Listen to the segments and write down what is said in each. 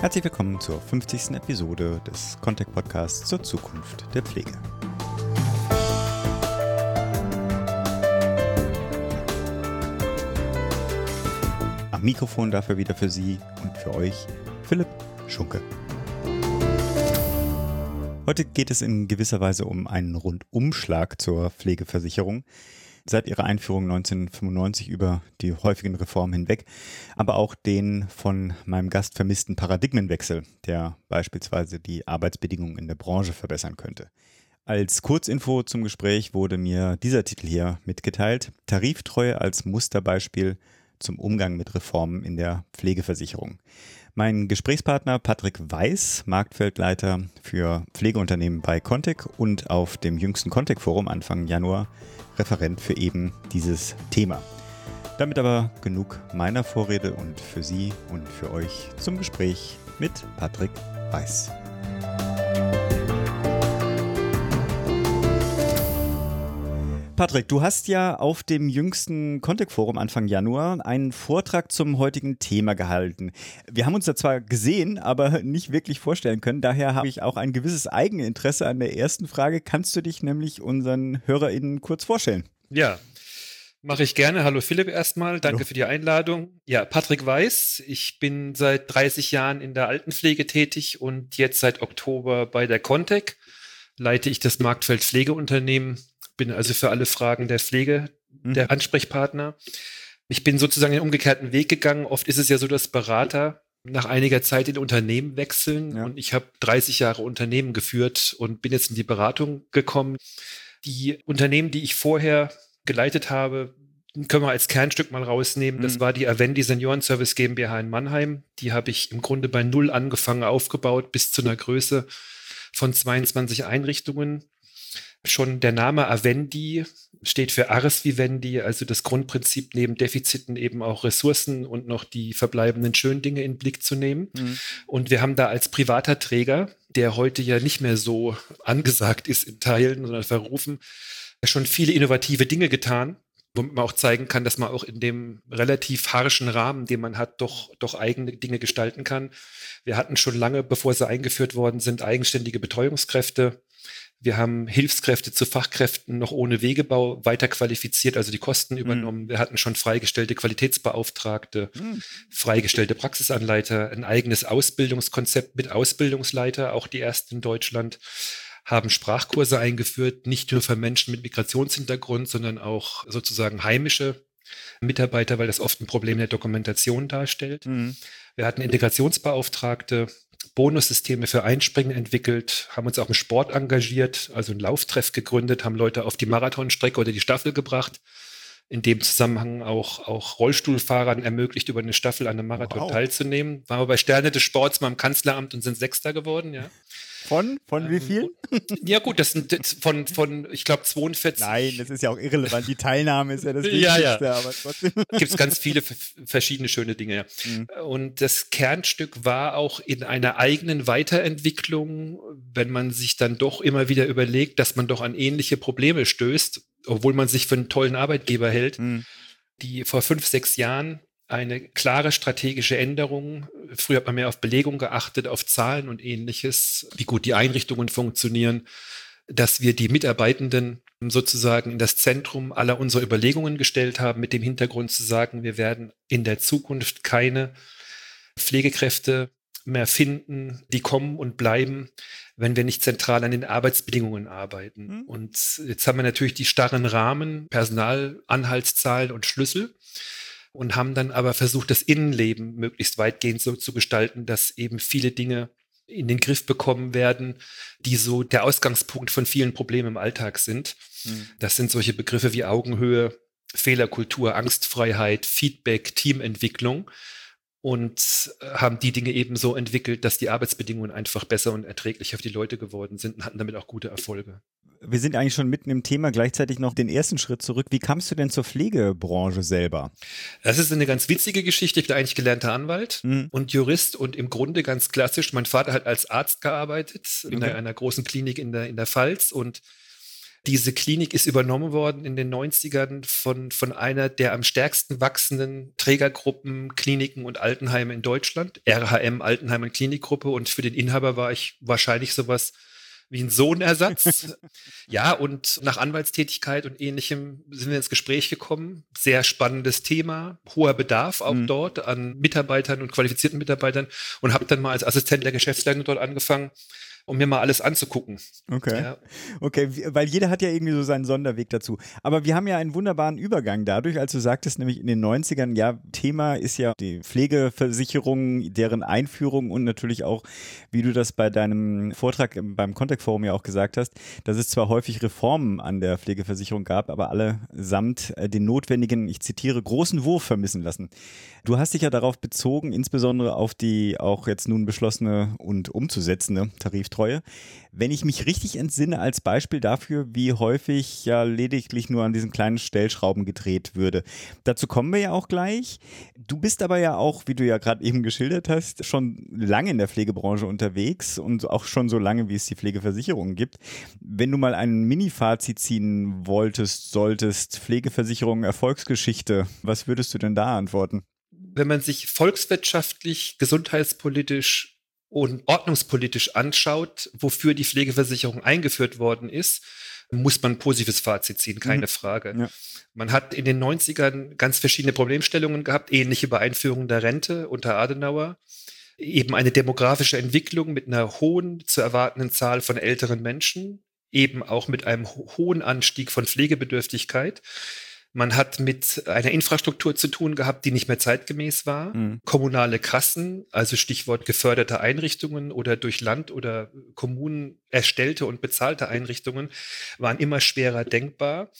Herzlich willkommen zur 50. Episode des Contact Podcasts zur Zukunft der Pflege. Am Mikrofon dafür wieder für Sie und für euch Philipp Schunke. Heute geht es in gewisser Weise um einen Rundumschlag zur Pflegeversicherung. Seit ihrer Einführung 1995 über die häufigen Reformen hinweg, aber auch den von meinem Gast vermissten Paradigmenwechsel, der beispielsweise die Arbeitsbedingungen in der Branche verbessern könnte. Als Kurzinfo zum Gespräch wurde mir dieser Titel hier mitgeteilt. Tariftreue als Musterbeispiel zum Umgang mit Reformen in der Pflegeversicherung. Mein Gesprächspartner Patrick Weiß, Marktfeldleiter für Pflegeunternehmen bei Contec und auf dem jüngsten Contec Forum Anfang Januar Referent für eben dieses Thema. Damit aber genug meiner Vorrede und für Sie und für euch zum Gespräch mit Patrick Weiß. Patrick, du hast ja auf dem jüngsten Contact Forum Anfang Januar einen Vortrag zum heutigen Thema gehalten. Wir haben uns da zwar gesehen, aber nicht wirklich vorstellen können. Daher habe ich auch ein gewisses Eigeninteresse an der ersten Frage. Kannst du dich nämlich unseren HörerInnen kurz vorstellen? Ja, Mache ich gerne. Hallo Philipp erstmal. Danke Hallo. für die Einladung. Ja, Patrick Weiß. Ich bin seit 30 Jahren in der Altenpflege tätig und jetzt seit Oktober bei der Contec leite ich das Marktfeld Pflegeunternehmen bin also für alle Fragen der Pflege mhm. der Ansprechpartner. Ich bin sozusagen den umgekehrten Weg gegangen. Oft ist es ja so, dass Berater nach einiger Zeit in Unternehmen wechseln ja. und ich habe 30 Jahre Unternehmen geführt und bin jetzt in die Beratung gekommen. Die Unternehmen, die ich vorher geleitet habe, können wir als Kernstück mal rausnehmen. Das mhm. war die Avendi Senioren Service GmbH in Mannheim. Die habe ich im Grunde bei Null angefangen, aufgebaut bis zu einer Größe von 22 Einrichtungen. Schon der Name Avendi steht für Ars Vivendi, also das Grundprinzip neben Defiziten eben auch Ressourcen und noch die verbleibenden schönen Dinge in den Blick zu nehmen. Mhm. Und wir haben da als privater Träger, der heute ja nicht mehr so angesagt ist in Teilen, sondern verrufen, schon viele innovative Dinge getan womit man auch zeigen kann, dass man auch in dem relativ harschen Rahmen, den man hat, doch, doch eigene Dinge gestalten kann. Wir hatten schon lange, bevor sie eingeführt worden sind, eigenständige Betreuungskräfte. Wir haben Hilfskräfte zu Fachkräften noch ohne Wegebau weiter qualifiziert, also die Kosten mhm. übernommen. Wir hatten schon freigestellte Qualitätsbeauftragte, mhm. freigestellte Praxisanleiter, ein eigenes Ausbildungskonzept mit Ausbildungsleiter, auch die ersten in Deutschland, haben Sprachkurse eingeführt, nicht nur für Menschen mit Migrationshintergrund, sondern auch sozusagen heimische Mitarbeiter, weil das oft ein Problem der Dokumentation darstellt. Mhm. Wir hatten Integrationsbeauftragte, Bonussysteme für Einspringen entwickelt, haben uns auch im Sport engagiert, also einen Lauftreff gegründet, haben Leute auf die Marathonstrecke oder die Staffel gebracht. In dem Zusammenhang auch, auch Rollstuhlfahrern ermöglicht, über eine Staffel an einem Marathon wow. teilzunehmen. Waren wir bei Sterne des Sports mal im Kanzleramt und sind Sechster geworden, ja. Von? Von wie ähm, viel? Ja, gut, das sind von, von ich glaube, 42. Nein, das ist ja auch irrelevant. Die Teilnahme ist ja das Wichtigste, ja, ja. aber trotzdem. Gibt es ganz viele verschiedene schöne Dinge. Ja. Mhm. Und das Kernstück war auch in einer eigenen Weiterentwicklung, wenn man sich dann doch immer wieder überlegt, dass man doch an ähnliche Probleme stößt, obwohl man sich für einen tollen Arbeitgeber hält, mhm. die vor fünf, sechs Jahren eine klare strategische Änderung. Früher hat man mehr auf Belegung geachtet, auf Zahlen und ähnliches, wie gut die Einrichtungen funktionieren, dass wir die Mitarbeitenden sozusagen in das Zentrum aller unserer Überlegungen gestellt haben, mit dem Hintergrund zu sagen, wir werden in der Zukunft keine Pflegekräfte mehr finden, die kommen und bleiben, wenn wir nicht zentral an den Arbeitsbedingungen arbeiten. Mhm. Und jetzt haben wir natürlich die starren Rahmen, Personalanhaltszahlen und Schlüssel und haben dann aber versucht, das Innenleben möglichst weitgehend so zu gestalten, dass eben viele Dinge in den Griff bekommen werden, die so der Ausgangspunkt von vielen Problemen im Alltag sind. Mhm. Das sind solche Begriffe wie Augenhöhe, Fehlerkultur, Angstfreiheit, Feedback, Teamentwicklung und äh, haben die Dinge eben so entwickelt, dass die Arbeitsbedingungen einfach besser und erträglicher für die Leute geworden sind und hatten damit auch gute Erfolge. Wir sind eigentlich schon mitten im Thema, gleichzeitig noch den ersten Schritt zurück. Wie kamst du denn zur Pflegebranche selber? Das ist eine ganz witzige Geschichte. Ich bin eigentlich gelernter Anwalt mhm. und Jurist und im Grunde ganz klassisch. Mein Vater hat als Arzt gearbeitet okay. in einer, einer großen Klinik in der, in der Pfalz und Diese Klinik ist übernommen worden in den 90ern von, von einer der am stärksten wachsenden Trägergruppen Kliniken und Altenheime in Deutschland, RHM Altenheim und Klinikgruppe. Und für den Inhaber war ich wahrscheinlich sowas wie ein Sohnersatz. ja, und nach Anwaltstätigkeit und ähnlichem sind wir ins Gespräch gekommen. Sehr spannendes Thema, hoher Bedarf auch mhm. dort an Mitarbeitern und qualifizierten Mitarbeitern und habe dann mal als Assistent der Geschäftsleitung dort angefangen um mir mal alles anzugucken. Okay. Ja. Okay, weil jeder hat ja irgendwie so seinen Sonderweg dazu. Aber wir haben ja einen wunderbaren Übergang dadurch, als du sagtest, nämlich in den 90ern, ja, Thema ist ja die Pflegeversicherung, deren Einführung und natürlich auch, wie du das bei deinem Vortrag beim Contact Forum ja auch gesagt hast, dass es zwar häufig Reformen an der Pflegeversicherung gab, aber alle samt äh, den notwendigen, ich zitiere, großen Wurf vermissen lassen. Du hast dich ja darauf bezogen, insbesondere auf die auch jetzt nun beschlossene und umzusetzende Tariftreue. Wenn ich mich richtig entsinne, als Beispiel dafür, wie häufig ja lediglich nur an diesen kleinen Stellschrauben gedreht würde. Dazu kommen wir ja auch gleich. Du bist aber ja auch, wie du ja gerade eben geschildert hast, schon lange in der Pflegebranche unterwegs und auch schon so lange, wie es die Pflegeversicherungen gibt. Wenn du mal ein Mini-Fazit ziehen wolltest, solltest, Pflegeversicherung Erfolgsgeschichte, was würdest du denn da antworten? wenn man sich volkswirtschaftlich, gesundheitspolitisch und ordnungspolitisch anschaut, wofür die Pflegeversicherung eingeführt worden ist, muss man ein positives Fazit ziehen, keine mhm. Frage. Ja. Man hat in den 90ern ganz verschiedene Problemstellungen gehabt, ähnliche bei Einführung der Rente unter Adenauer. Eben eine demografische Entwicklung mit einer hohen zu erwartenden Zahl von älteren Menschen, eben auch mit einem hohen Anstieg von Pflegebedürftigkeit. Man hat mit einer Infrastruktur zu tun gehabt, die nicht mehr zeitgemäß war. Mhm. Kommunale Kassen, also Stichwort geförderte Einrichtungen oder durch Land oder Kommunen erstellte und bezahlte Einrichtungen, waren immer schwerer denkbar.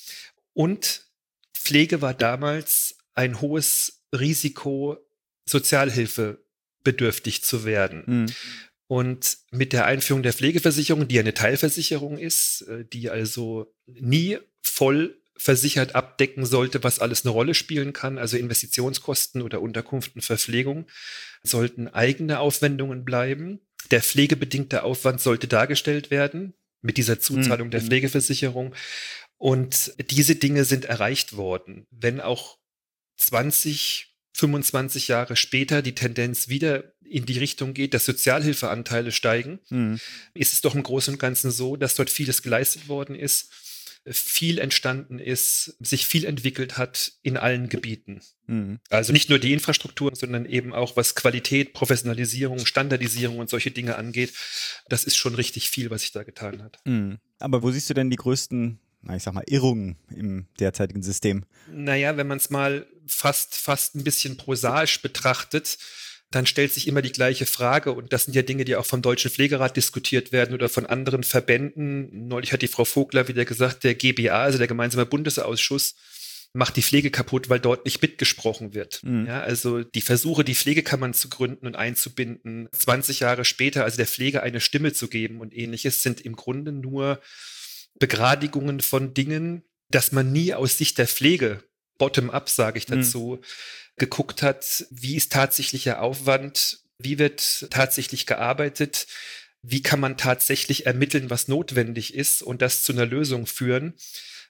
Und Pflege war damals ein hohes Risiko, Sozialhilfe bedürftig zu werden. Mhm. Und mit der Einführung der Pflegeversicherung, die eine Teilversicherung ist, äh, die also nie voll versichert abdecken sollte, was alles eine Rolle spielen kann. Also Investitionskosten oder Unterkunft und Verpflegung sollten eigene Aufwendungen bleiben. Der pflegebedingte Aufwand sollte dargestellt werden mit dieser Zuzahlung mhm. der Pflegeversicherung. Und diese Dinge sind erreicht worden. Wenn auch 20, 25 Jahre später die Tendenz wieder in die Richtung geht, dass Sozialhilfeanteile steigen, mhm. ist es doch im Großen und Ganzen so, dass dort vieles geleistet worden ist viel entstanden ist, sich viel entwickelt hat in allen Gebieten. Mhm. Also nicht nur die Infrastruktur, sondern eben auch was Qualität, Professionalisierung, Standardisierung und solche Dinge angeht. Das ist schon richtig viel, was sich da getan hat. Mhm. Aber wo siehst du denn die größten na, ich sag mal, Irrungen im derzeitigen System? Naja, wenn man es mal fast, fast ein bisschen prosaisch betrachtet, dann stellt sich immer die gleiche Frage. Und das sind ja Dinge, die auch vom Deutschen Pflegerat diskutiert werden oder von anderen Verbänden. Neulich hat die Frau Vogler wieder gesagt, der GBA, also der gemeinsame Bundesausschuss, macht die Pflege kaputt, weil dort nicht mitgesprochen wird. Mhm. Ja, also die Versuche, die Pflegekammern zu gründen und einzubinden, 20 Jahre später, also der Pflege eine Stimme zu geben und ähnliches, sind im Grunde nur Begradigungen von Dingen, dass man nie aus Sicht der Pflege, bottom-up sage ich mhm. dazu, mhm geguckt hat, wie ist tatsächlicher Aufwand, wie wird tatsächlich gearbeitet, wie kann man tatsächlich ermitteln, was notwendig ist und das zu einer Lösung führen,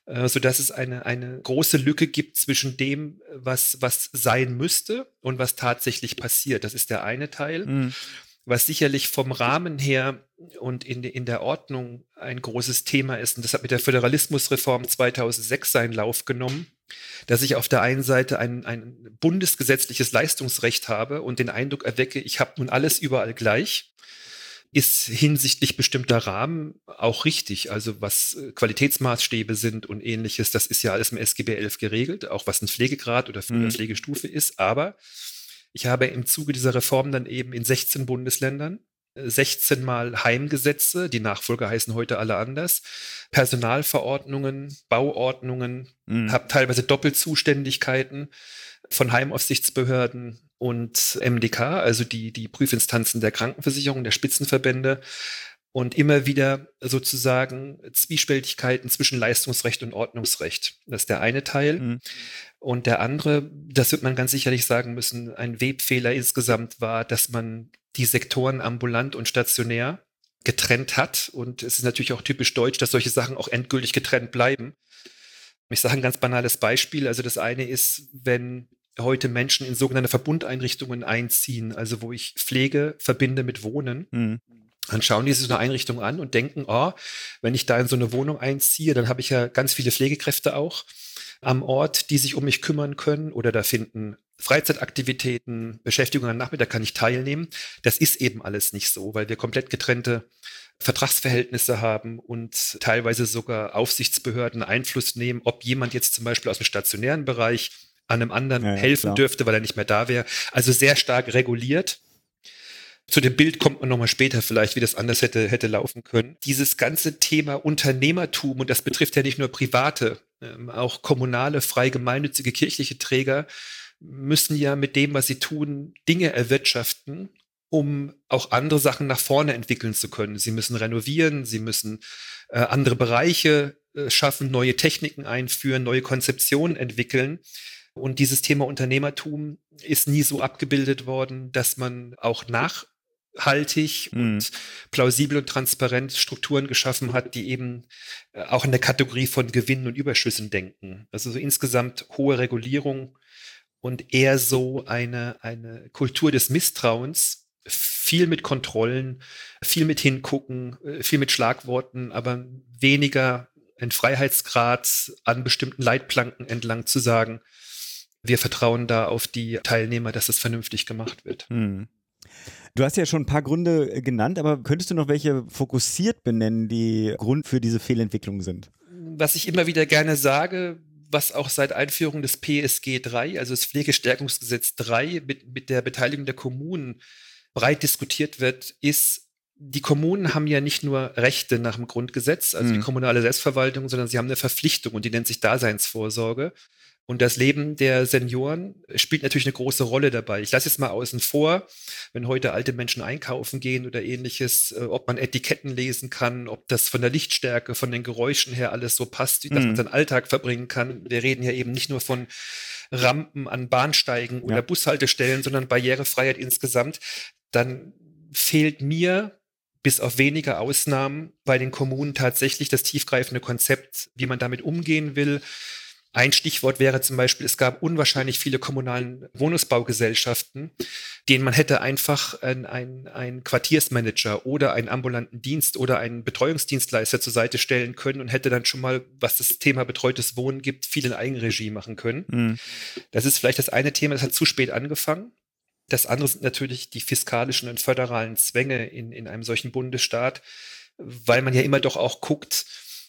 äh, so dass es eine, eine große Lücke gibt zwischen dem, was, was sein müsste und was tatsächlich passiert. Das ist der eine Teil. Mhm was sicherlich vom Rahmen her und in, in der Ordnung ein großes Thema ist. Und das hat mit der Föderalismusreform 2006 seinen Lauf genommen, dass ich auf der einen Seite ein, ein bundesgesetzliches Leistungsrecht habe und den Eindruck erwecke, ich habe nun alles überall gleich ist hinsichtlich bestimmter Rahmen auch richtig. Also was äh, Qualitätsmaßstäbe sind und ähnliches, das ist ja alles im SGB 11 geregelt, auch was ein Pflegegrad oder mhm. Pflegestufe ist. Aber ich habe im Zuge dieser Reform dann eben in 16 Bundesländern 16 äh, Mal Heimgesetze, die Nachfolger heißen heute alle anders, Personalverordnungen, Bauordnungen, mhm. habe teilweise Doppelzuständigkeiten von Heimaufsichtsbehörden und MDK, also die, die Prüfinstanzen der Krankenversicherung, der Spitzenverbände und immer wieder sozusagen Zwiespältigkeiten zwischen Leistungsrecht und Ordnungsrecht. Das ist der eine Teil. Mhm. Und der andere, das wird man ganz sicherlich sagen müssen, ein Webfehler insgesamt war, dass man die Sektoren ambulant und stationär getrennt hat. Und es ist natürlich auch typisch deutsch, dass solche Sachen auch endgültig getrennt bleiben. Ich sage ein ganz banales Beispiel. Also das eine ist, wenn heute Menschen in sogenannte Verbundeinrichtungen einziehen, also wo ich Pflege verbinde mit Wohnen. Mhm. Dann schauen die sich so eine Einrichtung an und denken, oh, wenn ich da in so eine Wohnung einziehe, dann habe ich ja ganz viele Pflegekräfte auch am Ort, die sich um mich kümmern können oder da finden Freizeitaktivitäten, Beschäftigungen am Nachmittag kann ich teilnehmen. Das ist eben alles nicht so, weil wir komplett getrennte Vertragsverhältnisse haben und teilweise sogar Aufsichtsbehörden Einfluss nehmen, ob jemand jetzt zum Beispiel aus dem stationären Bereich an einem anderen ja, helfen klar. dürfte, weil er nicht mehr da wäre. Also sehr stark reguliert. Zu dem Bild kommt man nochmal später vielleicht, wie das anders hätte, hätte laufen können. Dieses ganze Thema Unternehmertum, und das betrifft ja nicht nur private, ähm, auch kommunale, frei gemeinnützige kirchliche Träger, müssen ja mit dem, was sie tun, Dinge erwirtschaften, um auch andere Sachen nach vorne entwickeln zu können. Sie müssen renovieren, sie müssen äh, andere Bereiche äh, schaffen, neue Techniken einführen, neue Konzeptionen entwickeln. Und dieses Thema Unternehmertum ist nie so abgebildet worden, dass man auch nachhaltig mhm. und plausibel und transparent Strukturen geschaffen hat, die eben äh, auch in der Kategorie von Gewinnen und Überschüssen denken. Also so insgesamt hohe Regulierung und eher so eine, eine Kultur des Misstrauens, viel mit Kontrollen, viel mit Hingucken, äh, viel mit Schlagworten, aber weniger ein Freiheitsgrad an bestimmten Leitplanken entlang zu sagen, wir vertrauen da auf die Teilnehmer, dass es vernünftig gemacht wird. Hm. Du hast ja schon ein paar Gründe äh, genannt, aber könntest du noch welche fokussiert benennen, die Grund für diese Fehlentwicklung sind? Was ich immer wieder gerne sage, was auch seit Einführung des PSG 3, also das Pflegestärkungsgesetz 3, mit, mit der Beteiligung der Kommunen breit diskutiert wird, ist, die Kommunen haben ja nicht nur Rechte nach dem Grundgesetz, also mhm. die kommunale Selbstverwaltung, sondern sie haben eine Verpflichtung und die nennt sich Daseinsvorsorge. Und das Leben der Senioren spielt natürlich eine große Rolle dabei. Ich lasse es mal außen vor, wenn heute alte Menschen einkaufen gehen oder ähnliches, äh, ob man Etiketten lesen kann, ob das von der Lichtstärke, von den Geräuschen her alles so passt, dass mhm. man seinen Alltag verbringen kann. Wir reden ja eben nicht nur von Rampen an Bahnsteigen oder ja. Bushaltestellen, sondern Barrierefreiheit insgesamt. Dann fehlt mir bis auf wenige Ausnahmen bei den Kommunen tatsächlich das tiefgreifende Konzept, wie man damit umgehen will ein Stichwort wäre zum Beispiel, es gab unwahrscheinlich viele kommunalen Wohnungsbaugesellschaften, denen man hätte einfach einen, einen, Quartiersmanager oder einen ambulanten Dienst oder einen Betreuungsdienstleister zur Seite stellen können und hätte dann schon mal, was das Thema betreutes Wohnen gibt, viel in Eigenregie machen können. Mhm. Das ist vielleicht das eine Thema, das hat zu spät angefangen. Das andere sind natürlich die fiskalischen und föderalen Zwänge in, in einem solchen Bundesstaat, weil man ja immer doch auch guckt,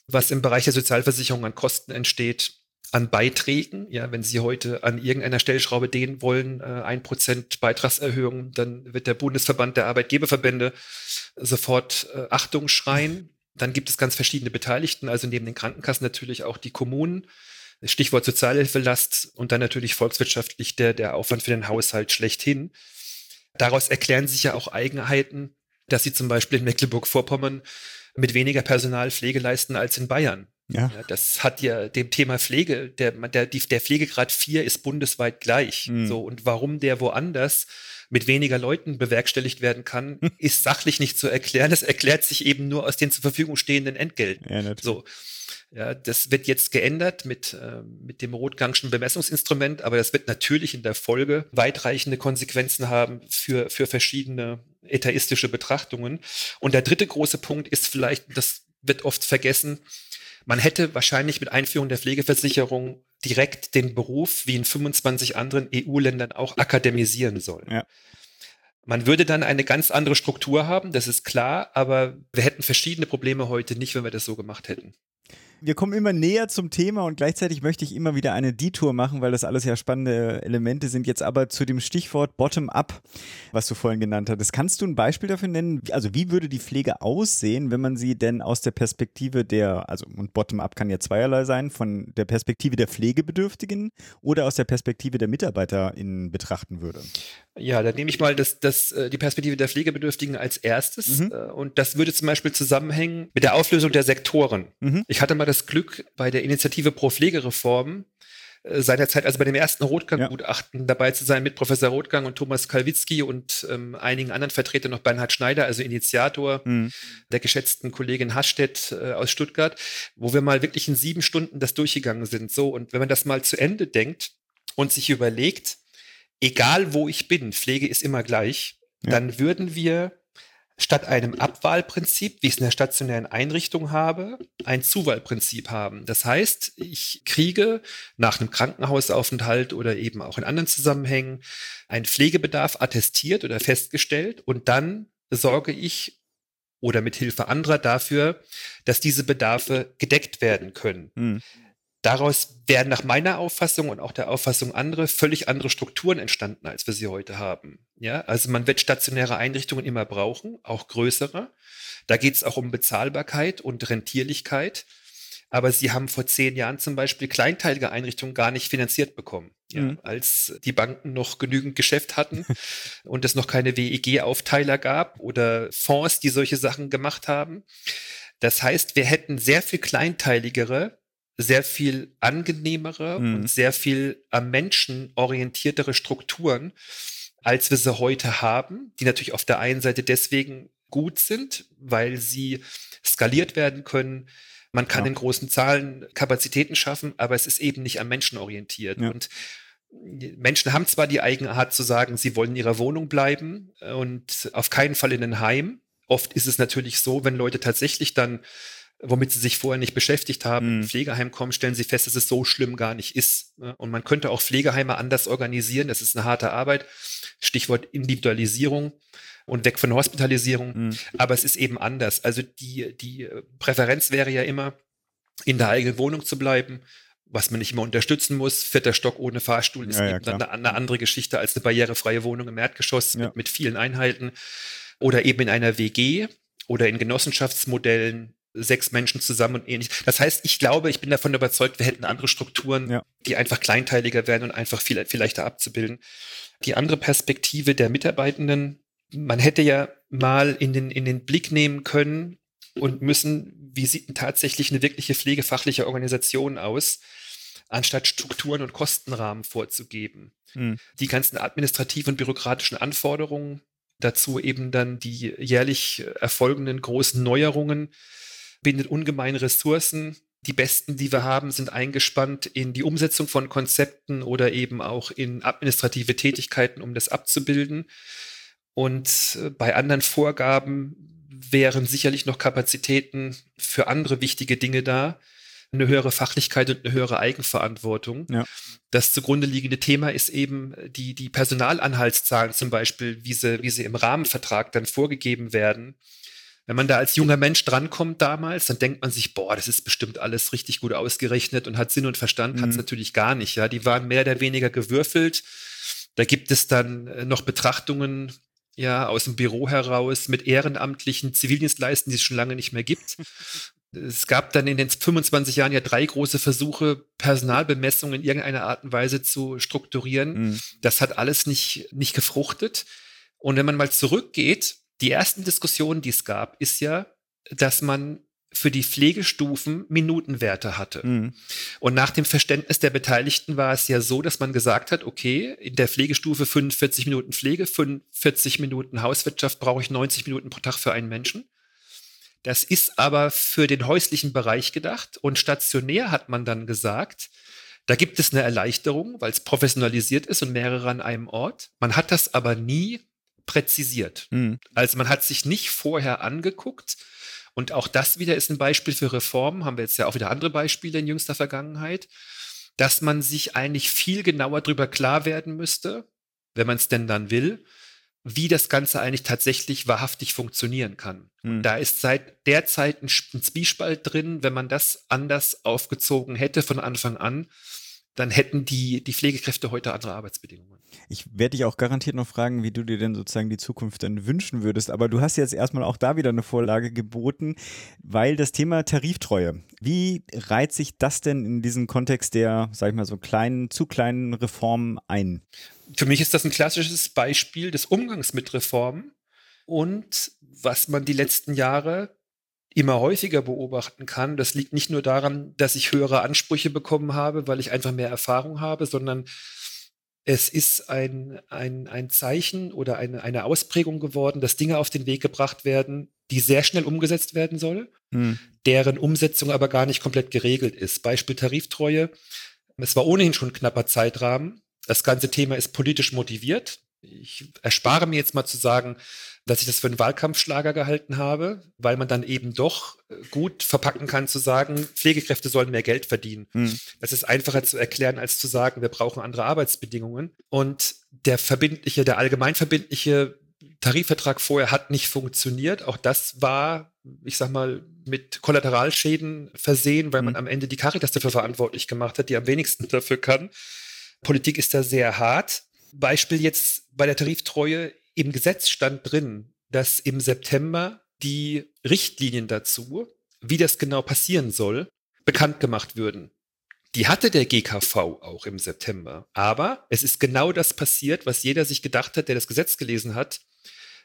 was im Bereich der Sozialversicherung an Kosten entsteht an Beiträgen. Ja, wenn Sie heute an irgendeiner Stellschraube dehnen wollen, äh, ein Prozent Beitragserhöhung, dann wird der Bundesverband der Arbeitgeberverbände sofort äh, Achtung schreien. Dann gibt es ganz verschiedene Beteiligten, also neben den Krankenkassen natürlich auch die Kommunen. Stichwort Sozialhilfelast und dann natürlich volkswirtschaftlich der, der Aufwand für den Haushalt schlechthin. Daraus erklären sich ja auch Eigenheiten, dass sie zum Beispiel in Mecklenburg-Vorpommern mit weniger Personal Pflege leisten als in Bayern. Ja. ja. das hat ja dem Thema Pflege, der, der, der Pflegegrad 4 ist bundesweit gleich. Mhm. So, und warum der woanders mit weniger Leuten bewerkstelligt werden kann, ist sachlich nicht zu erklären. Das erklärt sich eben nur aus den zur Verfügung stehenden Entgelten. Ja, so. Ja, das wird jetzt geändert mit, äh, mit dem Rotgangschen Bemessungsinstrument, aber das wird natürlich in der Folge weitreichende Konsequenzen haben für, für verschiedene etaistische Betrachtungen. Und der dritte große Punkt ist vielleicht, das wird oft vergessen, man hätte wahrscheinlich mit Einführung der Pflegeversicherung direkt den Beruf wie in 25 anderen EU-Ländern auch akademisieren sollen. Ja. Man würde dann eine ganz andere Struktur haben, das ist klar, aber wir hätten verschiedene Probleme heute nicht, wenn wir das so gemacht hätten. Wir kommen immer näher zum Thema und gleichzeitig möchte ich immer wieder eine Detour machen, weil das alles ja spannende Elemente sind. Jetzt aber zu dem Stichwort Bottom-up, was du vorhin genannt hattest. Kannst du ein Beispiel dafür nennen? Also wie würde die Pflege aussehen, wenn man sie denn aus der Perspektive der, also und Bottom-up kann ja zweierlei sein, von der Perspektive der Pflegebedürftigen oder aus der Perspektive der MitarbeiterInnen betrachten würde? Ja, dann nehme ich mal das, das, äh, die Perspektive der Pflegebedürftigen als erstes. Mhm. Äh, und das würde zum Beispiel zusammenhängen mit der Auflösung der Sektoren. Mhm. Ich hatte mal das Glück, bei der Initiative Pro Pflegereform äh, seinerzeit, also bei dem ersten Rotgang-Gutachten ja. dabei zu sein mit Professor Rotgang und Thomas Kalwitzki und ähm, einigen anderen Vertretern, noch Bernhard Schneider, also Initiator mhm. der geschätzten Kollegin Hastedt äh, aus Stuttgart, wo wir mal wirklich in sieben Stunden das durchgegangen sind. So, und wenn man das mal zu Ende denkt und sich überlegt, egal wo ich bin, Pflege ist immer gleich, ja. dann würden wir statt einem Abwahlprinzip, wie ich es in der stationären Einrichtung habe, ein Zuwahlprinzip haben. Das heißt, ich kriege nach einem Krankenhausaufenthalt oder eben auch in anderen Zusammenhängen einen Pflegebedarf attestiert oder festgestellt und dann sorge ich oder mit Hilfe anderer dafür, dass diese Bedarfe gedeckt werden können. Mhm. Daraus werden nach meiner Auffassung und auch der Auffassung anderer völlig andere Strukturen entstanden, als wir sie heute haben. Ja, also man wird stationäre Einrichtungen immer brauchen, auch größere. Da geht es auch um Bezahlbarkeit und Rentierlichkeit. Aber sie haben vor zehn Jahren zum Beispiel kleinteilige Einrichtungen gar nicht finanziert bekommen. Ja, mhm. Als die Banken noch genügend Geschäft hatten und es noch keine WEG-Aufteiler gab oder Fonds, die solche Sachen gemacht haben. Das heißt, wir hätten sehr viel kleinteiligere sehr viel angenehmere mhm. und sehr viel am Menschen orientiertere Strukturen, als wir sie heute haben, die natürlich auf der einen Seite deswegen gut sind, weil sie skaliert werden können. Man kann ja. in großen Zahlen Kapazitäten schaffen, aber es ist eben nicht am Menschen orientiert. Ja. Und Menschen haben zwar die Eigenart zu sagen, sie wollen in ihrer Wohnung bleiben und auf keinen Fall in ein Heim. Oft ist es natürlich so, wenn Leute tatsächlich dann womit sie sich vorher nicht beschäftigt haben, mhm. Pflegeheim kommen, stellen sie fest, dass es so schlimm gar nicht ist. Ne? Und man könnte auch Pflegeheime anders organisieren. Das ist eine harte Arbeit. Stichwort Individualisierung und weg von Hospitalisierung. Mhm. Aber es ist eben anders. Also die, die Präferenz wäre ja immer, in der eigenen Wohnung zu bleiben, was man nicht immer unterstützen muss. Vierter Stock ohne Fahrstuhl ist ja, eben ja, eine, eine, andere Geschichte als eine barrierefreie Wohnung im Erdgeschoss ja. mit, mit vielen Einheiten. Oder eben in einer WG oder in Genossenschaftsmodellen sechs Menschen zusammen und ähnlich. Das heißt, ich glaube, ich bin davon überzeugt, wir hätten andere Strukturen, ja. die einfach kleinteiliger werden und einfach viel, viel leichter abzubilden. Die andere Perspektive der Mitarbeitenden, man hätte ja mal in den, in den Blick nehmen können und müssen, wie sieht denn tatsächlich eine wirkliche pflegefachliche Organisation aus, anstatt Strukturen und Kostenrahmen vorzugeben. Hm. Die ganzen administrativen und bürokratischen Anforderungen, dazu eben dann die jährlich erfolgenden großen Neuerungen, bindet ungemein Ressourcen. Die besten, die wir haben, sind eingespannt in die Umsetzung von Konzepten oder eben auch in administrative Tätigkeiten, um das abzubilden. Und äh, bei anderen Vorgaben wären sicherlich noch Kapazitäten für andere wichtige Dinge da. Eine höhere Fachlichkeit und eine höhere Eigenverantwortung. Ja. Das zugrunde liegende Thema ist eben die, die Personalanhaltszahlen zum Beispiel, wie sie, wie sie im Rahmenvertrag dann vorgegeben werden wenn man da als junger Mensch drankommt damals, dann denkt man sich, boah, das ist bestimmt alles richtig gut ausgerechnet und hat Sinn und Verstand, mhm. hat es natürlich gar nicht. Ja, die waren mehr oder weniger gewürfelt. Da gibt es dann äh, noch Betrachtungen ja aus dem Büro heraus mit ehrenamtlichen Zivildienstleisten, die es schon lange nicht mehr gibt. Es gab dann in den 25 Jahren ja drei große Versuche, Personalbemessungen in irgendeiner Art und Weise zu strukturieren. Mhm. Das hat alles nicht, nicht gefruchtet. Und wenn man mal zurückgeht, die ersten Diskussionen, die es gab, ist ja, dass man für die Pflegestufen Minutenwerte hatte. Mhm. Und nach dem Verständnis der Beteiligten war es ja so, dass man gesagt hat, okay, in der Pflegestufe 45 Minuten Pflege, 45 Minuten Hauswirtschaft brauche ich 90 Minuten pro Tag für einen Menschen. Das ist aber für den häuslichen Bereich gedacht. Und stationär hat man dann gesagt, da gibt es eine Erleichterung, weil es professionalisiert ist und mehrere an einem Ort. Man hat das aber nie präzisiert. Mhm. Also man hat sich nicht vorher angeguckt, und auch das wieder ist ein Beispiel für Reformen, haben wir jetzt ja auch wieder andere Beispiele in jüngster Vergangenheit, dass man sich eigentlich viel genauer darüber klar werden müsste, wenn man es denn dann will, wie das Ganze eigentlich tatsächlich wahrhaftig funktionieren kann. Hm. Da ist seit der Zeit ein, ein Zwiespalt drin, wenn man das anders aufgezogen hätte von Anfang an, dann hätten die, die Pflegekräfte heute andere Arbeitsbedingungen. Ich werde dich auch garantiert noch fragen, wie du dir denn sozusagen die Zukunft dann wünschen würdest. Aber du hast jetzt erstmal auch da wieder eine Vorlage geboten, weil das Thema Tariftreue, wie reiht sich das denn in diesen Kontext der, sag ich mal, so kleinen, zu kleinen Reformen ein? Für mich ist das ein klassisches Beispiel des Umgangs mit Reformen und was man die letzten Jahre immer häufiger beobachten kann, das liegt nicht nur daran, dass ich höhere Ansprüche bekommen habe, weil ich einfach mehr Erfahrung habe, sondern es ist ein, ein, ein Zeichen oder eine, eine Ausprägung geworden, dass Dinge auf den Weg gebracht werden, die sehr schnell umgesetzt werden soll, hm. deren Umsetzung aber gar nicht komplett geregelt ist. Beispiel Tariftreue. Es war ohnehin schon ein knapper Zeitrahmen. Das ganze Thema ist politisch motiviert. Ich erspare mir jetzt mal zu sagen, dass ich das für einen Wahlkampfschlager gehalten habe, weil man dann eben doch äh, gut verpacken kann zu sagen, Pflegekräfte sollen mehr Geld verdienen. Hm. Das ist einfacher zu erklären, als zu sagen, wir brauchen andere Arbeitsbedingungen. Und der verbindliche, der allgemeinverbindliche Tarifvertrag vorher hat nicht funktioniert. Auch das war, ich sag mal, mit Kollateralschäden versehen, weil man hm. am Ende die Caritas dafür verantwortlich gemacht hat, die am wenigsten dafür kann. Politik ist da sehr hart. Beispiel jetzt bei der Tariftreue im Gesetz stand drin, dass im September die Richtlinien dazu, wie das genau passieren soll, bekannt gemacht würden. Die hatte der GKV auch im September. Aber es ist genau das passiert, was jeder sich gedacht hat, der das Gesetz gelesen hat.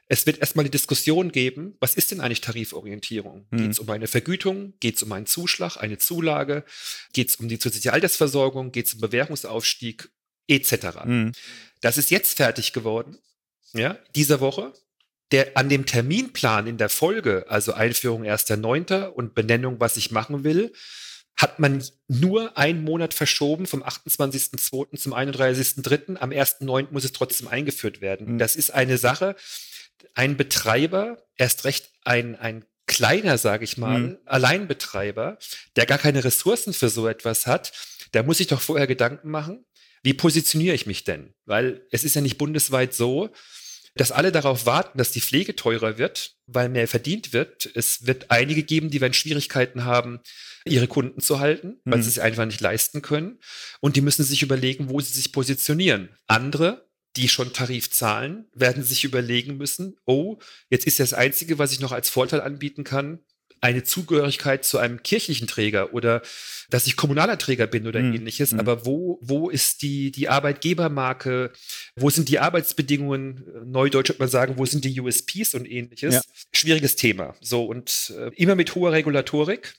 Es wird erstmal die Diskussion geben, was ist denn eigentlich Tariforientierung? Hm. Geht es um eine Vergütung? Geht es um einen Zuschlag, eine Zulage? Geht es um die zusätzliche Altersversorgung? Geht es um Bewährungsaufstieg? Etc. Hm. Das ist jetzt fertig geworden ja, dieser Woche, der an dem Terminplan in der Folge, also Einführung 1.9. und Benennung, was ich machen will, hat man nur einen Monat verschoben vom 28.2. zum 31.3. Am 1.9. muss es trotzdem eingeführt werden. Mhm. Das ist eine Sache. Ein Betreiber, erst recht ein, ein kleiner, sage ich mal, mhm. Alleinbetreiber, der gar keine Ressourcen für so etwas hat, der muss sich doch vorher Gedanken machen, wie positioniere ich mich denn? Weil es ist ja nicht bundesweit so, dass alle darauf warten, dass die Pflege teurer wird, weil mehr verdient wird. Es wird einige geben, die werden Schwierigkeiten haben, ihre Kunden zu halten, weil mhm. sie es einfach nicht leisten können. Und die müssen sich überlegen, wo sie sich positionieren. Andere, die schon Tarif zahlen, werden sich überlegen müssen, oh, jetzt ist das Einzige, was ich noch als Vorteil anbieten kann, eine Zugehörigkeit zu einem kirchlichen Träger oder dass ich kommunaler Träger bin oder mhm. ähnliches. Mhm. Aber wo, wo ist die, die Arbeitgebermarke? Wo sind die Arbeitsbedingungen? Neudeutsch würde man sagen, wo sind die USPs und ähnliches? Ja. Schwieriges Thema. So und äh, immer mit hoher Regulatorik.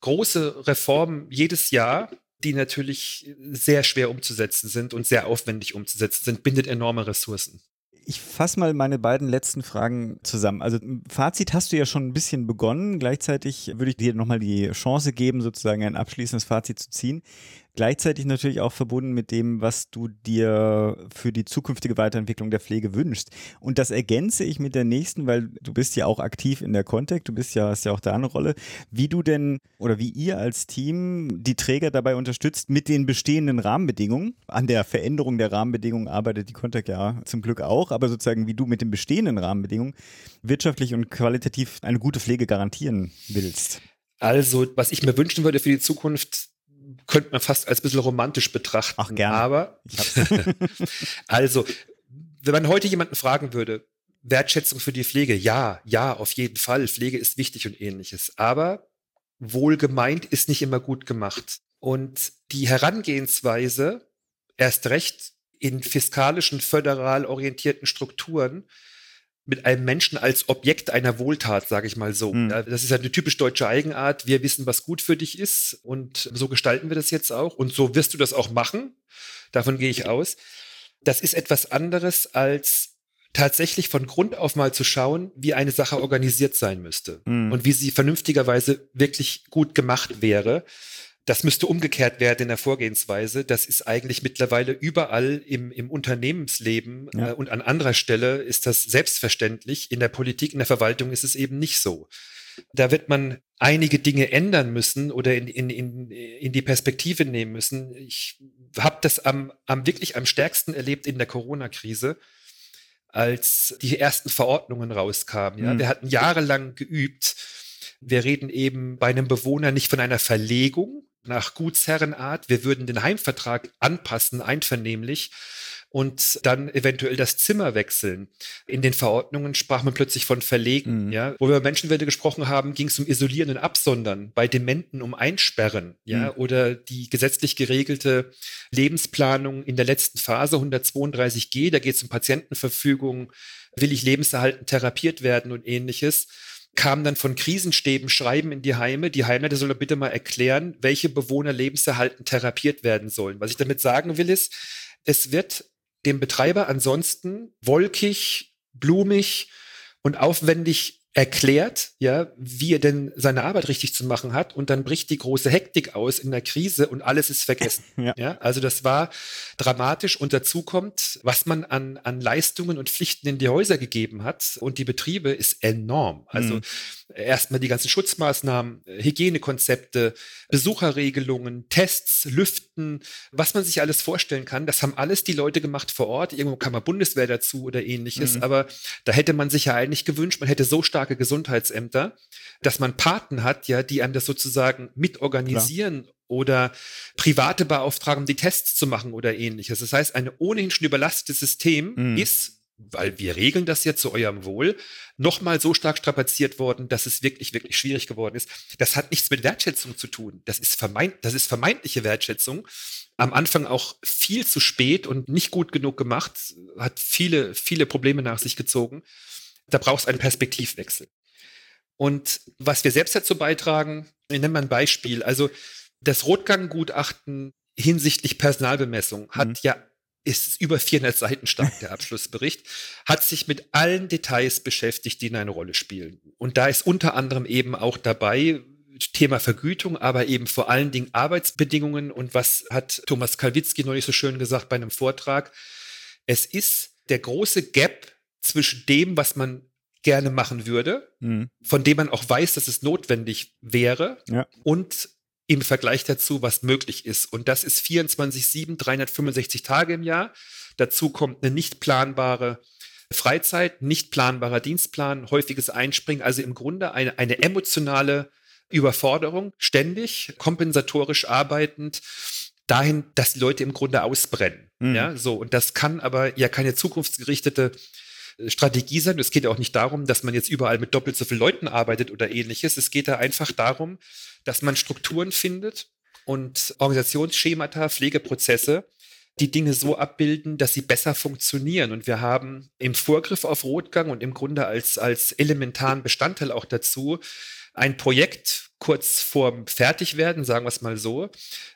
Große Reformen jedes Jahr, die natürlich sehr schwer umzusetzen sind und sehr aufwendig umzusetzen sind, bindet enorme Ressourcen. Ich fasse mal meine beiden letzten Fragen zusammen. Also Fazit hast du ja schon ein bisschen begonnen. Gleichzeitig würde ich dir nochmal die Chance geben, sozusagen ein abschließendes Fazit zu ziehen. Gleichzeitig natürlich auch verbunden mit dem, was du dir für die zukünftige Weiterentwicklung der Pflege wünschst. Und das ergänze ich mit der nächsten, weil du bist ja auch aktiv in der Contact, du bist ja, hast ja auch da eine Rolle, wie du denn oder wie ihr als Team die Träger dabei unterstützt mit den bestehenden Rahmenbedingungen. An der Veränderung der Rahmenbedingungen arbeitet die Contact ja zum Glück auch, aber sozusagen wie du mit den bestehenden Rahmenbedingungen wirtschaftlich und qualitativ eine gute Pflege garantieren willst. Also, was ich mir wünschen würde für die Zukunft, könnte man fast als ein bisschen romantisch betrachten. Ach, gerne. Aber, also, wenn man heute jemanden fragen würde, Wertschätzung für die Pflege, ja, ja, auf jeden Fall. Pflege ist wichtig und ähnliches. Aber wohlgemeint ist nicht immer gut gemacht. Und die Herangehensweise, erst recht in fiskalischen, föderal orientierten Strukturen, mit einem Menschen als Objekt einer Wohltat, sage ich mal so. Mhm. Das ist eine typisch deutsche Eigenart. Wir wissen, was gut für dich ist und so gestalten wir das jetzt auch und so wirst du das auch machen. Davon gehe ich aus. Das ist etwas anderes als tatsächlich von Grund auf mal zu schauen, wie eine Sache organisiert sein müsste mhm. und wie sie vernünftigerweise wirklich gut gemacht wäre. Das müsste umgekehrt werden in der Vorgehensweise. Das ist eigentlich mittlerweile überall im, im Unternehmensleben ja. äh, und an anderer Stelle ist das selbstverständlich. In der Politik, in der Verwaltung ist es eben nicht so. Da wird man einige Dinge ändern müssen oder in, in, in, in die Perspektive nehmen müssen. Ich habe das am, am wirklich am stärksten erlebt in der Corona-Krise als die ersten Verordnungen rauskamen. Ja? Mhm. Wir hatten jahrelang geübt. Wir reden eben bei einem Bewohner nicht von einer Verlegung, nach Gutsherrenart. Wir würden den Heimvertrag anpassen, einvernehmlich und dann eventuell das Zimmer wechseln. In den Verordnungen sprach man plötzlich von Verlegen. Mhm. Ja, wo wir über Menschenwerte gesprochen haben, ging es um Isolieren und Absondern, bei Dementen um Einsperren, ja, mhm. oder die gesetzlich geregelte Lebensplanung in der letzten Phase 132g. Da geht es um Patientenverfügung, will ich lebenserhaltend therapiert werden und ähnliches. Kam dann von Krisenstäben Schreiben in die Heime. Die Heimleiter sollen bitte mal erklären, welche Bewohner lebenserhaltend therapiert werden sollen. Was ich damit sagen will, ist, es wird dem Betreiber ansonsten wolkig, blumig und aufwendig erklärt, ja, wie er denn seine Arbeit richtig zu machen hat und dann bricht die große Hektik aus in der Krise und alles ist vergessen. Ja. ja also das war dramatisch und dazu kommt, was man an, an Leistungen und Pflichten in die Häuser gegeben hat und die Betriebe ist enorm. Also mhm erstmal die ganzen Schutzmaßnahmen, Hygienekonzepte, Besucherregelungen, Tests, Lüften, was man sich alles vorstellen kann. Das haben alles die Leute gemacht vor Ort. Irgendwo kam mal Bundeswehr dazu oder ähnliches. Mhm. Aber da hätte man sich ja eigentlich gewünscht, man hätte so starke Gesundheitsämter, dass man Paten hat, ja, die einem das sozusagen mitorganisieren Klar oder private beauftragen, die Tests zu machen oder ähnliches. Das heißt, ein ohnehin schon überlastetes System mhm. ist weil wir regeln das ja zu eurem Wohl, nochmal so stark strapaziert worden, dass es wirklich, wirklich schwierig geworden ist. Das hat nichts mit Wertschätzung zu tun. Das ist, vermeint, das ist vermeintliche Wertschätzung. Am Anfang auch viel zu spät und nicht gut genug gemacht, hat viele, viele Probleme nach sich gezogen. Da braucht es einen Perspektivwechsel. Und was wir selbst dazu beitragen, ich nenne mal ein Beispiel. Also das Rotgang-Gutachten hinsichtlich Personalbemessung hat mhm. ja ist über 400 Seiten stark, der Abschlussbericht, hat sich mit allen Details beschäftigt, die eine Rolle spielen. Und da ist unter anderem eben auch dabei, Thema Vergütung, aber eben vor allen Dingen Arbeitsbedingungen. Und was hat Thomas Kalwitzki neulich so schön gesagt bei einem Vortrag? Es ist der große Gap zwischen dem, was man gerne machen würde, mhm. von dem man auch weiß, dass es notwendig wäre, ja. und im Vergleich dazu, was möglich ist. Und das ist 24-7, 365 Tage im Jahr. Dazu kommt eine nicht planbare Freizeit, nicht planbarer Dienstplan, häufiges Einspringen, also im Grunde eine, eine emotionale Überforderung, ständig, kompensatorisch arbeitend, dahin, dass die Leute im Grunde ausbrennen. Mhm. Ja, so. Und das kann aber ja keine zukunftsgerichtete Strategie sein. Es geht ja auch nicht darum, dass man jetzt überall mit doppelt so vielen Leuten arbeitet oder ähnliches. Es geht da einfach darum, dass man Strukturen findet und Organisationsschemata, Pflegeprozesse, die Dinge so abbilden, dass sie besser funktionieren. Und wir haben im Vorgriff auf Rotgang und im Grunde als, als elementaren Bestandteil auch dazu ein Projekt kurz vorm Fertigwerden, sagen wir es mal so,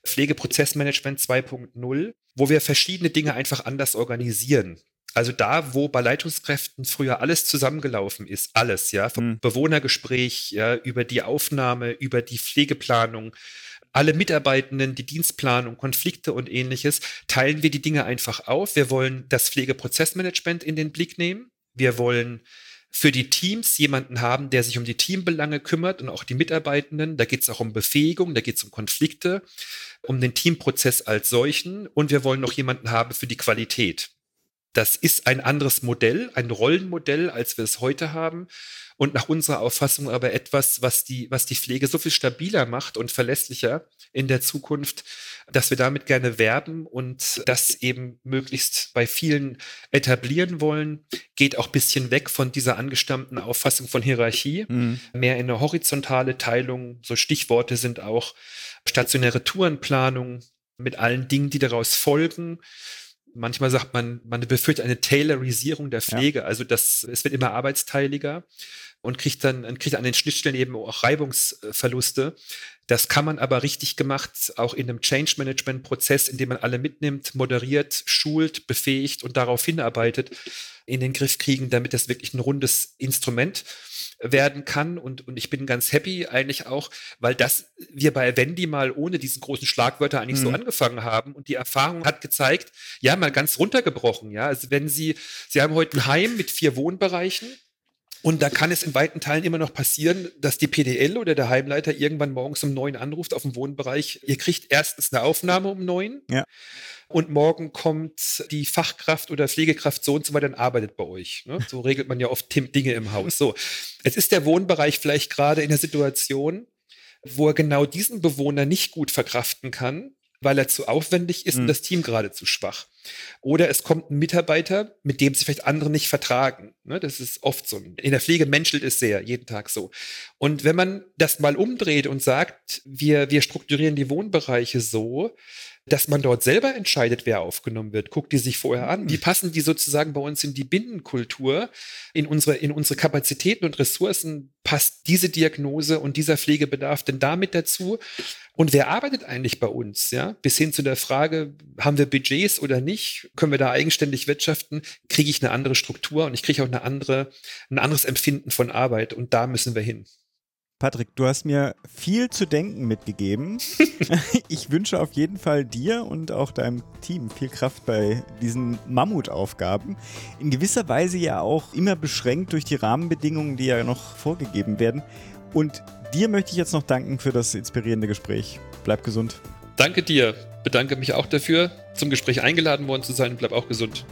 Pflegeprozessmanagement 2.0, wo wir verschiedene Dinge einfach anders organisieren. Also da, wo bei Leitungskräften früher alles zusammengelaufen ist, alles, ja, vom mhm. Bewohnergespräch, ja, über die Aufnahme, über die Pflegeplanung, alle Mitarbeitenden, die Dienstplanung, Konflikte und ähnliches, teilen wir die Dinge einfach auf. Wir wollen das Pflegeprozessmanagement in den Blick nehmen. Wir wollen für die Teams jemanden haben, der sich um die Teambelange kümmert und auch die Mitarbeitenden. Da geht es auch um Befähigung, da geht es um Konflikte, um den Teamprozess als solchen. Und wir wollen noch jemanden haben für die Qualität. Das ist ein anderes Modell, ein Rollenmodell, als wir es heute haben. Und nach unserer Auffassung aber etwas, was die, was die Pflege so viel stabiler macht und verlässlicher in der Zukunft, dass wir damit gerne werben und das eben möglichst bei vielen etablieren wollen. Geht auch ein bisschen weg von dieser angestammten Auffassung von Hierarchie, mhm. mehr in eine horizontale Teilung. So Stichworte sind auch stationäre Tourenplanung mit allen Dingen, die daraus folgen manchmal sagt man, man befürchtet eine Taylorisierung der Pflege. Ja. Also das, es wird immer arbeitsteiliger und kriegt dann, kriegt an den Schnittstellen eben auch Reibungsverluste. Das kann man aber richtig gemacht, auch in einem Change Management Prozess, in dem man alle mitnimmt, moderiert, schult, befähigt und darauf hinarbeitet, in den Griff kriegen, damit das wirklich ein rundes Instrument werden kann. Und, und ich bin ganz happy eigentlich auch, weil das wir bei Wendy mal ohne diesen großen Schlagwörter eigentlich mhm. so angefangen haben. Und die Erfahrung hat gezeigt, ja, mal ganz runtergebrochen. Ja, also wenn Sie, Sie haben heute ein Heim mit vier Wohnbereichen. Und da kann es in weiten Teilen immer noch passieren, dass die PDL oder der Heimleiter irgendwann morgens um neun anruft auf dem Wohnbereich. Ihr kriegt erstens eine Aufnahme um neun. Ja und morgen kommt die Fachkraft oder Pflegekraft so und so weiter und arbeitet bei euch. Ne? So regelt man ja oft Dinge im Haus. So, jetzt ist der Wohnbereich vielleicht gerade in der Situation, wo er genau diesen Bewohner nicht gut verkraften kann, weil er zu aufwendig ist mhm. und das Team gerade zu schwach. Oder es kommt ein Mitarbeiter, mit dem sich vielleicht andere nicht vertragen. Ne? Das ist oft so. In der Pflege menschelt es sehr, jeden Tag so. Und wenn man das mal umdreht und sagt, wir, wir strukturieren die Wohnbereiche so, dass man dort selber entscheidet, wer aufgenommen wird. Guckt die sich vorher an. Wie passen die sozusagen bei uns in die Bindenkultur, in unsere, in unsere Kapazitäten und Ressourcen? Passt diese Diagnose und dieser Pflegebedarf denn damit dazu? Und wer arbeitet eigentlich bei uns? Ja, bis hin zu der Frage, haben wir Budgets oder nicht? Können wir da eigenständig wirtschaften? Kriege ich eine andere Struktur und ich kriege auch eine andere, ein anderes Empfinden von Arbeit und da müssen wir hin. Patrick, du hast mir viel zu denken mitgegeben. ich wünsche auf jeden Fall dir und auch deinem Team viel Kraft bei diesen Mammutaufgaben. In gewisser Weise ja auch immer beschränkt durch die Rahmenbedingungen, die ja noch vorgegeben werden. Und dir möchte ich jetzt noch danken für das inspirierende Gespräch. Bleib gesund. Danke dir. Bedanke mich auch dafür, zum Gespräch eingeladen worden zu sein bleib auch gesund.